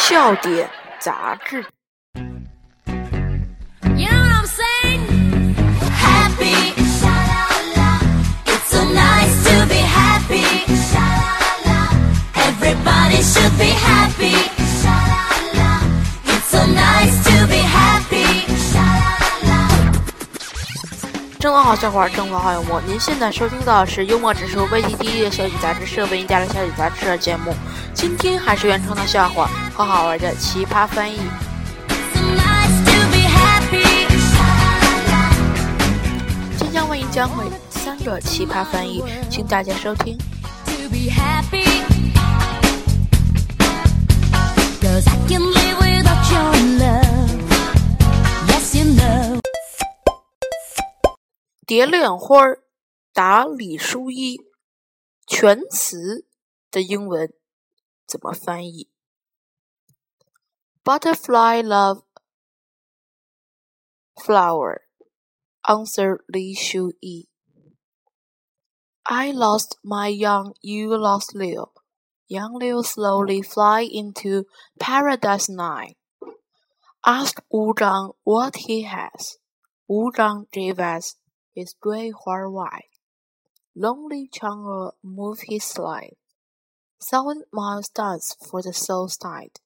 笑点杂志。正文好笑话，正文好幽默。您现在收听到的是幽默指数危机第一的小雨杂志社为您带来小雨杂志的节目。今天还是原创的笑话和好玩的奇葩翻译。So nice to be happy. 即将为您将会三个奇葩翻译，请大家收听。To be happy. 蝶恋花答李淑一，全词的英文怎么翻译？Butterfly love flower. Answer Li Shu Yi. I lost my young, you lost Liu. Young Liu slowly fly into Paradise Nine. Ask Wu Zhang what he has. Wu Zhang gave us his gray hair wide. Lonely Chang'e move his slide. Thousand miles dance for the soul's night.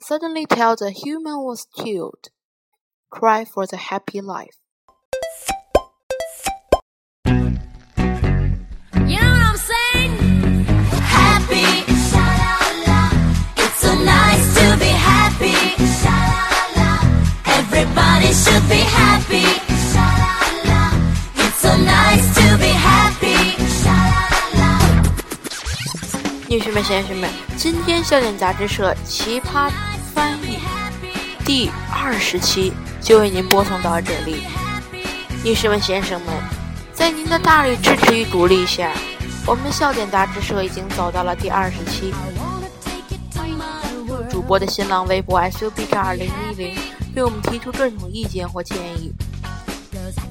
Suddenly tell the human was killed. Cry for the happy life. You know what 女士们、先生们，今天笑点杂志社奇葩翻译第二十期就为您播送到这里。女士们、先生们，在您的大力支持与鼓励下，我们笑点杂志社已经走到了第二十期。主播的新浪微博 s u b 叉二零一零对我们提出各种意见或建议。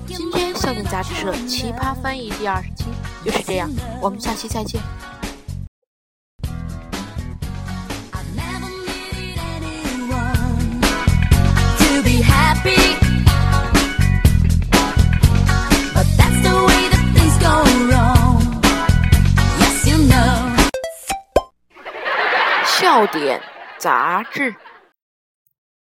今天笑点杂志社奇葩翻译第二十期就是这样，我们下期再见。笑点杂志。